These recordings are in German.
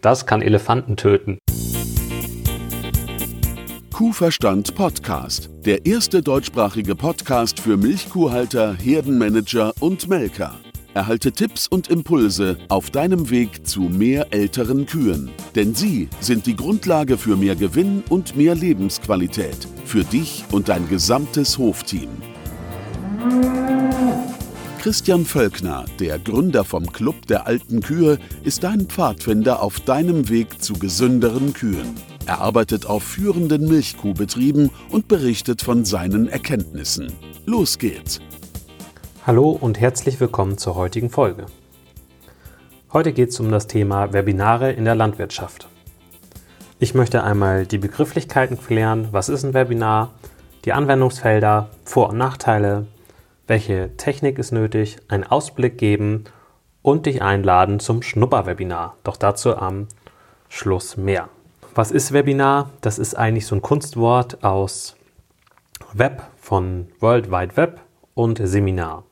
Das kann Elefanten töten. Kuhverstand Podcast. Der erste deutschsprachige Podcast für Milchkuhhalter, Herdenmanager und Melker. Erhalte Tipps und Impulse auf deinem Weg zu mehr älteren Kühen. Denn sie sind die Grundlage für mehr Gewinn und mehr Lebensqualität. Für dich und dein gesamtes Hofteam. Christian Völkner, der Gründer vom Club der alten Kühe, ist dein Pfadfinder auf deinem Weg zu gesünderen Kühen. Er arbeitet auf führenden Milchkuhbetrieben und berichtet von seinen Erkenntnissen. Los geht's! Hallo und herzlich willkommen zur heutigen Folge. Heute geht es um das Thema Webinare in der Landwirtschaft. Ich möchte einmal die Begrifflichkeiten klären, was ist ein Webinar, die Anwendungsfelder, Vor- und Nachteile, welche Technik ist nötig, einen Ausblick geben und dich einladen zum Schnupperwebinar. Doch dazu am Schluss mehr. Was ist Webinar? Das ist eigentlich so ein Kunstwort aus Web von World Wide Web und Seminar.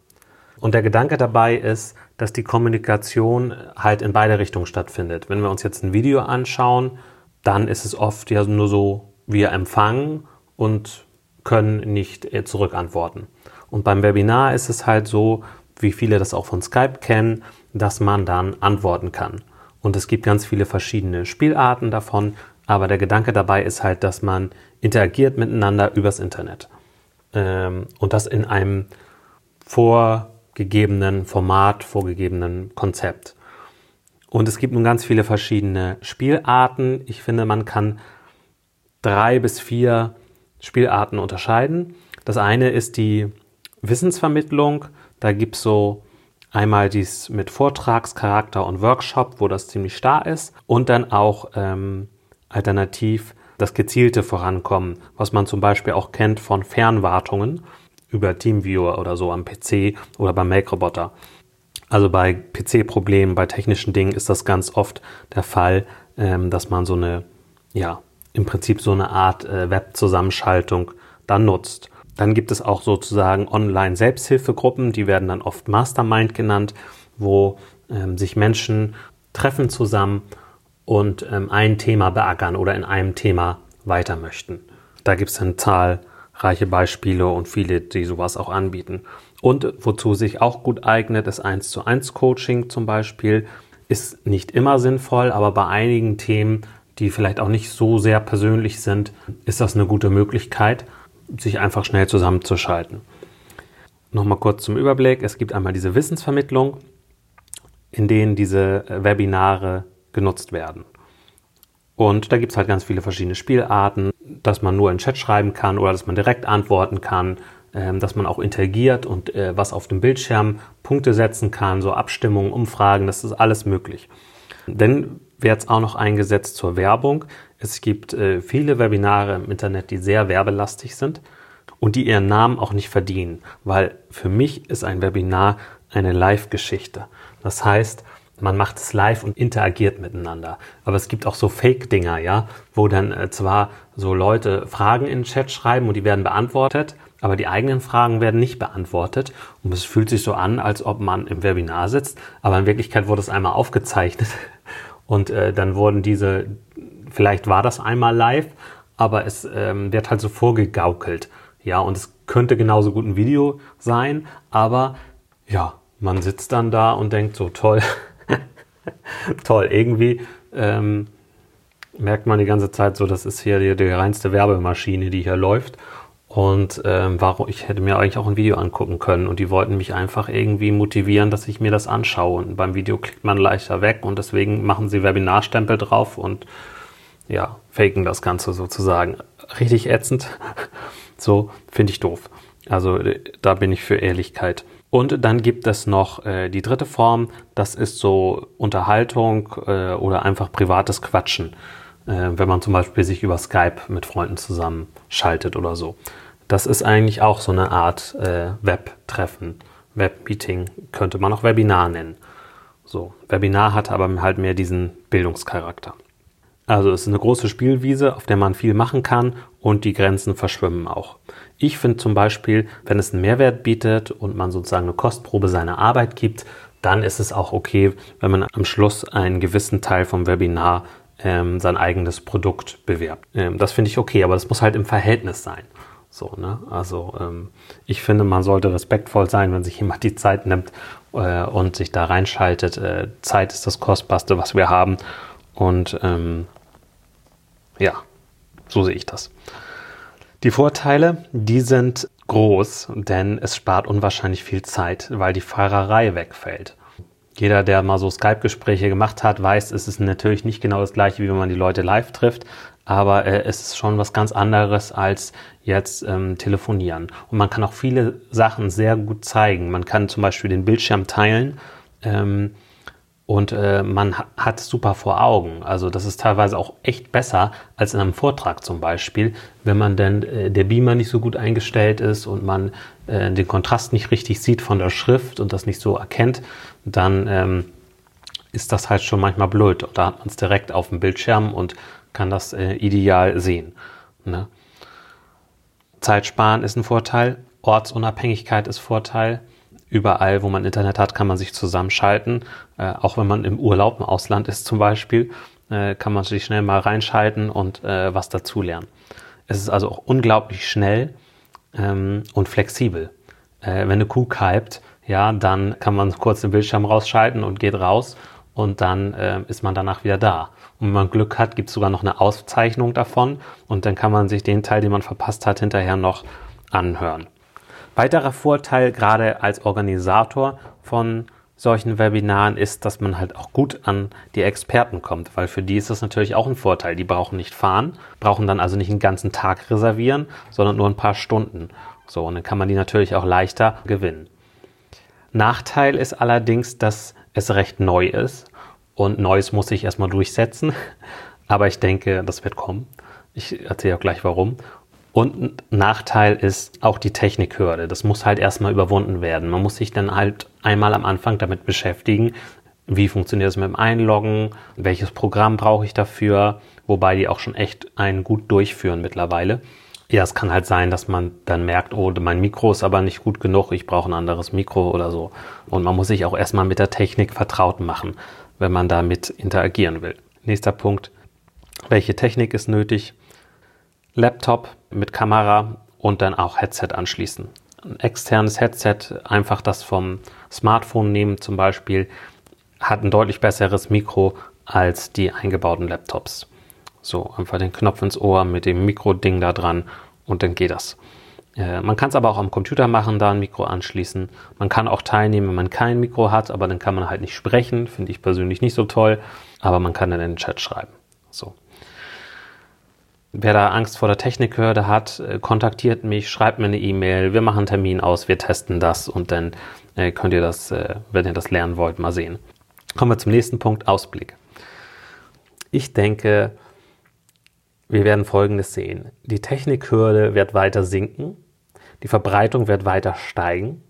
Und der Gedanke dabei ist, dass die Kommunikation halt in beide Richtungen stattfindet. Wenn wir uns jetzt ein Video anschauen, dann ist es oft ja nur so, wir empfangen und können nicht äh, zurückantworten. Und beim Webinar ist es halt so, wie viele das auch von Skype kennen, dass man dann antworten kann. Und es gibt ganz viele verschiedene Spielarten davon, aber der Gedanke dabei ist halt, dass man interagiert miteinander übers Internet. Ähm, und das in einem vor gegebenen Format, vorgegebenen Konzept. Und es gibt nun ganz viele verschiedene Spielarten. Ich finde, man kann drei bis vier Spielarten unterscheiden. Das eine ist die Wissensvermittlung. Da gibt es so einmal dies mit Vortragscharakter und Workshop, wo das ziemlich starr ist. Und dann auch ähm, alternativ das gezielte Vorankommen, was man zum Beispiel auch kennt von Fernwartungen über Teamviewer oder so am PC oder beim Make-Roboter. Also bei PC-Problemen, bei technischen Dingen ist das ganz oft der Fall, ähm, dass man so eine, ja, im Prinzip so eine Art äh, Web-Zusammenschaltung dann nutzt. Dann gibt es auch sozusagen Online-Selbsthilfegruppen, die werden dann oft Mastermind genannt, wo ähm, sich Menschen treffen zusammen und ähm, ein Thema beackern oder in einem Thema weiter möchten. Da gibt es dann Zahl reiche Beispiele und viele, die sowas auch anbieten. Und wozu sich auch gut eignet, ist 1 zu 1 Coaching zum Beispiel. Ist nicht immer sinnvoll, aber bei einigen Themen, die vielleicht auch nicht so sehr persönlich sind, ist das eine gute Möglichkeit, sich einfach schnell zusammenzuschalten. Nochmal kurz zum Überblick. Es gibt einmal diese Wissensvermittlung, in denen diese Webinare genutzt werden. Und da gibt es halt ganz viele verschiedene Spielarten, dass man nur in Chat schreiben kann oder dass man direkt antworten kann, ähm, dass man auch interagiert und äh, was auf dem Bildschirm Punkte setzen kann, so Abstimmungen, Umfragen, das ist alles möglich. Dann wird es auch noch eingesetzt zur Werbung. Es gibt äh, viele Webinare im Internet, die sehr werbelastig sind und die ihren Namen auch nicht verdienen, weil für mich ist ein Webinar eine Live-Geschichte. Das heißt, man macht es live und interagiert miteinander. Aber es gibt auch so Fake-Dinger, ja, wo dann äh, zwar so Leute Fragen in den Chat schreiben und die werden beantwortet, aber die eigenen Fragen werden nicht beantwortet. Und es fühlt sich so an, als ob man im Webinar sitzt, aber in Wirklichkeit wurde es einmal aufgezeichnet und äh, dann wurden diese, vielleicht war das einmal live, aber es ähm, wird halt so vorgegaukelt. Ja, und es könnte genauso gut ein Video sein, aber ja, man sitzt dann da und denkt so toll, toll. Irgendwie ähm, merkt man die ganze Zeit so, das ist hier die, die reinste Werbemaschine, die hier läuft. Und ähm, warum, ich hätte mir eigentlich auch ein Video angucken können und die wollten mich einfach irgendwie motivieren, dass ich mir das anschaue. Und beim Video klickt man leichter weg und deswegen machen sie Webinarstempel drauf und ja, faken das Ganze sozusagen. Richtig ätzend. so finde ich doof. Also da bin ich für Ehrlichkeit. Und dann gibt es noch äh, die dritte Form, das ist so Unterhaltung äh, oder einfach privates Quatschen, äh, wenn man zum Beispiel sich über Skype mit Freunden zusammenschaltet oder so. Das ist eigentlich auch so eine Art äh, Web-Treffen, Web-Meeting, könnte man auch Webinar nennen. So, Webinar hat aber halt mehr diesen Bildungscharakter. Also es ist eine große Spielwiese, auf der man viel machen kann und die Grenzen verschwimmen auch. Ich finde zum Beispiel, wenn es einen Mehrwert bietet und man sozusagen eine Kostprobe seiner Arbeit gibt, dann ist es auch okay, wenn man am Schluss einen gewissen Teil vom Webinar ähm, sein eigenes Produkt bewerbt. Ähm, das finde ich okay, aber das muss halt im Verhältnis sein. So, ne? Also ähm, ich finde, man sollte respektvoll sein, wenn sich jemand die Zeit nimmt äh, und sich da reinschaltet. Äh, Zeit ist das Kostbarste, was wir haben. Und ähm, ja, so sehe ich das. Die Vorteile, die sind groß, denn es spart unwahrscheinlich viel Zeit, weil die Fahrerei wegfällt. Jeder, der mal so Skype-Gespräche gemacht hat, weiß, es ist natürlich nicht genau das gleiche, wie wenn man die Leute live trifft, aber äh, es ist schon was ganz anderes als jetzt ähm, telefonieren. Und man kann auch viele Sachen sehr gut zeigen. Man kann zum Beispiel den Bildschirm teilen. Ähm, und äh, man hat super vor Augen. Also das ist teilweise auch echt besser als in einem Vortrag zum Beispiel, wenn man denn äh, der Beamer nicht so gut eingestellt ist und man äh, den Kontrast nicht richtig sieht von der Schrift und das nicht so erkennt, dann ähm, ist das halt schon manchmal blöd. Und da hat man es direkt auf dem Bildschirm und kann das äh, ideal sehen. Ne? Zeitsparen ist ein Vorteil, Ortsunabhängigkeit ist Vorteil überall, wo man Internet hat, kann man sich zusammenschalten. Äh, auch wenn man im Urlaub im Ausland ist zum Beispiel, äh, kann man sich schnell mal reinschalten und äh, was dazulernen. Es ist also auch unglaublich schnell ähm, und flexibel. Äh, wenn eine Kuh kalbt, ja, dann kann man kurz den Bildschirm rausschalten und geht raus und dann äh, ist man danach wieder da. Und wenn man Glück hat, gibt es sogar noch eine Auszeichnung davon und dann kann man sich den Teil, den man verpasst hat, hinterher noch anhören. Weiterer Vorteil gerade als Organisator von solchen Webinaren ist, dass man halt auch gut an die Experten kommt, weil für die ist das natürlich auch ein Vorteil. Die brauchen nicht fahren, brauchen dann also nicht einen ganzen Tag reservieren, sondern nur ein paar Stunden. So, und dann kann man die natürlich auch leichter gewinnen. Nachteil ist allerdings, dass es recht neu ist und Neues muss sich erstmal durchsetzen. Aber ich denke, das wird kommen. Ich erzähle auch gleich warum. Und ein Nachteil ist auch die Technikhürde. Das muss halt erstmal überwunden werden. Man muss sich dann halt einmal am Anfang damit beschäftigen, wie funktioniert es mit dem Einloggen, welches Programm brauche ich dafür, wobei die auch schon echt einen gut durchführen mittlerweile. Ja, es kann halt sein, dass man dann merkt, oh, mein Mikro ist aber nicht gut genug, ich brauche ein anderes Mikro oder so. Und man muss sich auch erstmal mit der Technik vertraut machen, wenn man damit interagieren will. Nächster Punkt. Welche Technik ist nötig? Laptop mit Kamera und dann auch Headset anschließen. Ein externes Headset, einfach das vom Smartphone nehmen zum Beispiel, hat ein deutlich besseres Mikro als die eingebauten Laptops. So, einfach den Knopf ins Ohr mit dem Mikro-Ding da dran und dann geht das. Äh, man kann es aber auch am Computer machen, da ein Mikro anschließen. Man kann auch teilnehmen, wenn man kein Mikro hat, aber dann kann man halt nicht sprechen. Finde ich persönlich nicht so toll. Aber man kann dann in den Chat schreiben. So. Wer da Angst vor der Technikhürde hat, äh, kontaktiert mich, schreibt mir eine E-Mail, wir machen einen Termin aus, wir testen das und dann äh, könnt ihr das, äh, wenn ihr das lernen wollt, mal sehen. Kommen wir zum nächsten Punkt, Ausblick. Ich denke, wir werden Folgendes sehen. Die Technikhürde wird weiter sinken, die Verbreitung wird weiter steigen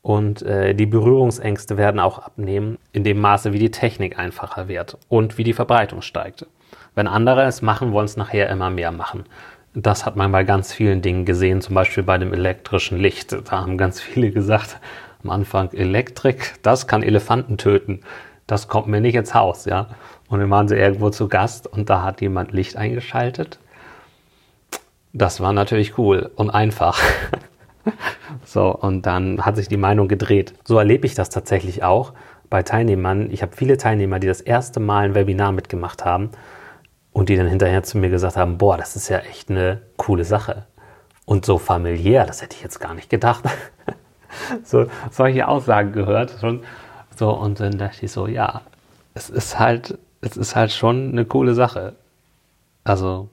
und die Berührungsängste werden auch abnehmen, in dem Maße, wie die Technik einfacher wird und wie die Verbreitung steigt. Wenn andere es machen, wollen es nachher immer mehr machen. Das hat man bei ganz vielen Dingen gesehen, zum Beispiel bei dem elektrischen Licht. Da haben ganz viele gesagt, am Anfang Elektrik, das kann Elefanten töten. Das kommt mir nicht ins Haus, ja. Und dann waren sie irgendwo zu Gast und da hat jemand Licht eingeschaltet. Das war natürlich cool und einfach. so, und dann hat sich die Meinung gedreht. So erlebe ich das tatsächlich auch bei Teilnehmern. Ich habe viele Teilnehmer, die das erste Mal ein Webinar mitgemacht haben und die dann hinterher zu mir gesagt haben, boah, das ist ja echt eine coole Sache. Und so familiär, das hätte ich jetzt gar nicht gedacht. so solche Aussagen gehört schon. So, und dann dachte ich so, ja, es ist halt, es ist halt schon eine coole Sache. Also,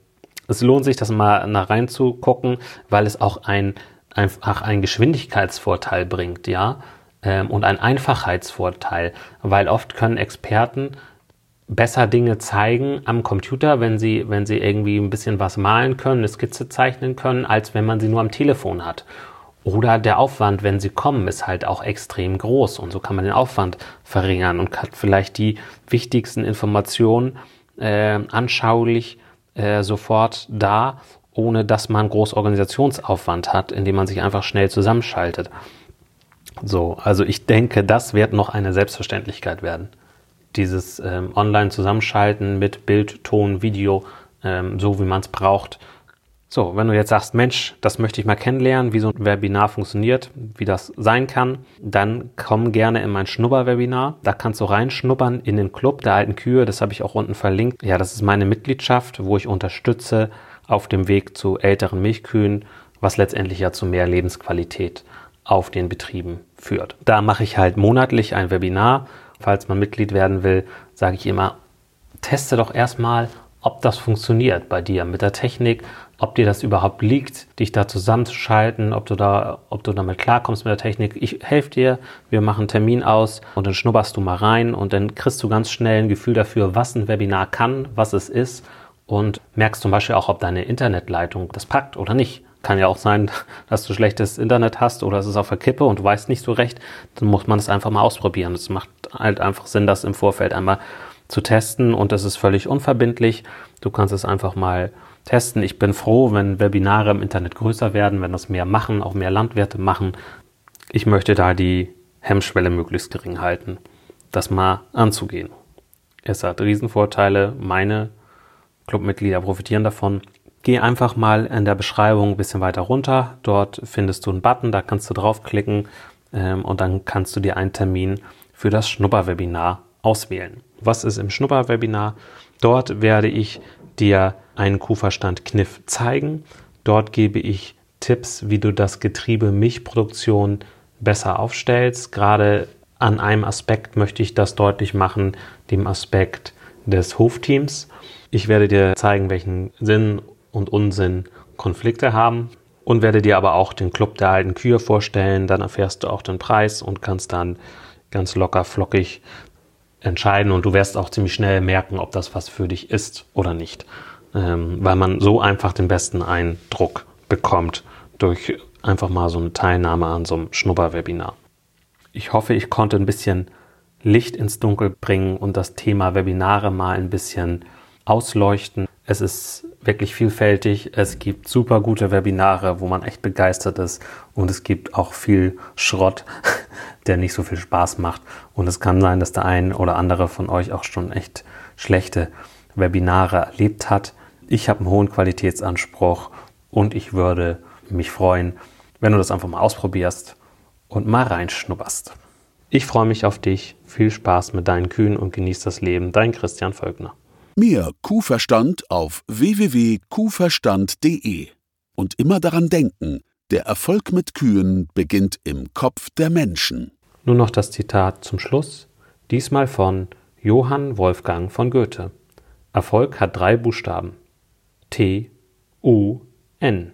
es lohnt sich, das mal nach reinzugucken, weil es auch ein, einfach einen Geschwindigkeitsvorteil bringt, ja, ähm, und einen Einfachheitsvorteil, weil oft können Experten besser Dinge zeigen am Computer, wenn sie, wenn sie irgendwie ein bisschen was malen können, eine Skizze zeichnen können, als wenn man sie nur am Telefon hat. Oder der Aufwand, wenn sie kommen, ist halt auch extrem groß und so kann man den Aufwand verringern und hat vielleicht die wichtigsten Informationen äh, anschaulich äh, sofort da, ohne dass man groß Organisationsaufwand hat, indem man sich einfach schnell zusammenschaltet. So, also ich denke, das wird noch eine Selbstverständlichkeit werden. Dieses ähm, Online-Zusammenschalten mit Bild, Ton, Video, ähm, so wie man es braucht. So, wenn du jetzt sagst, Mensch, das möchte ich mal kennenlernen, wie so ein Webinar funktioniert, wie das sein kann, dann komm gerne in mein Schnupper-Webinar. Da kannst du reinschnuppern in den Club der alten Kühe. Das habe ich auch unten verlinkt. Ja, das ist meine Mitgliedschaft, wo ich unterstütze auf dem Weg zu älteren Milchkühen, was letztendlich ja zu mehr Lebensqualität auf den Betrieben führt. Da mache ich halt monatlich ein Webinar. Falls man Mitglied werden will, sage ich immer, teste doch erstmal, ob das funktioniert bei dir mit der Technik, ob dir das überhaupt liegt, dich da zusammenzuschalten, ob du da, ob du damit klarkommst mit der Technik. Ich helfe dir, wir machen einen Termin aus und dann schnupperst du mal rein und dann kriegst du ganz schnell ein Gefühl dafür, was ein Webinar kann, was es ist und merkst zum Beispiel auch, ob deine Internetleitung das packt oder nicht. Kann ja auch sein, dass du schlechtes Internet hast oder es ist auf der Kippe und du weißt nicht so recht. Dann muss man es einfach mal ausprobieren. Es macht halt einfach Sinn, das im Vorfeld einmal zu testen und das ist völlig unverbindlich. Du kannst es einfach mal testen. Ich bin froh, wenn Webinare im Internet größer werden, wenn das mehr machen, auch mehr Landwirte machen. Ich möchte da die Hemmschwelle möglichst gering halten, das mal anzugehen. Es hat Riesenvorteile. Meine Clubmitglieder profitieren davon. Geh einfach mal in der Beschreibung ein bisschen weiter runter. Dort findest du einen Button, da kannst du draufklicken ähm, und dann kannst du dir einen Termin für das Schnupperwebinar auswählen. Was ist im Schnupperwebinar? Dort werde ich dir einen Kuhverstand-Kniff zeigen. Dort gebe ich Tipps, wie du das Getriebe Milchproduktion besser aufstellst. Gerade an einem Aspekt möchte ich das deutlich machen, dem Aspekt des Hofteams. Ich werde dir zeigen, welchen Sinn und Unsinn Konflikte haben und werde dir aber auch den Club der alten Kühe vorstellen. Dann erfährst du auch den Preis und kannst dann ganz locker flockig entscheiden und du wirst auch ziemlich schnell merken, ob das was für dich ist oder nicht, ähm, weil man so einfach den besten Eindruck bekommt durch einfach mal so eine Teilnahme an so einem Schnupperwebinar. Ich hoffe, ich konnte ein bisschen Licht ins Dunkel bringen und das Thema Webinare mal ein bisschen ausleuchten. Es ist wirklich vielfältig. Es gibt super gute Webinare, wo man echt begeistert ist. Und es gibt auch viel Schrott, der nicht so viel Spaß macht. Und es kann sein, dass der ein oder andere von euch auch schon echt schlechte Webinare erlebt hat. Ich habe einen hohen Qualitätsanspruch und ich würde mich freuen, wenn du das einfach mal ausprobierst und mal reinschnupperst. Ich freue mich auf dich. Viel Spaß mit deinen Kühen und genieß das Leben. Dein Christian Völkner. Mehr Kuhverstand auf www.kuhverstand.de. Und immer daran denken, der Erfolg mit Kühen beginnt im Kopf der Menschen. Nun noch das Zitat zum Schluss, diesmal von Johann Wolfgang von Goethe. Erfolg hat drei Buchstaben. T, U, N.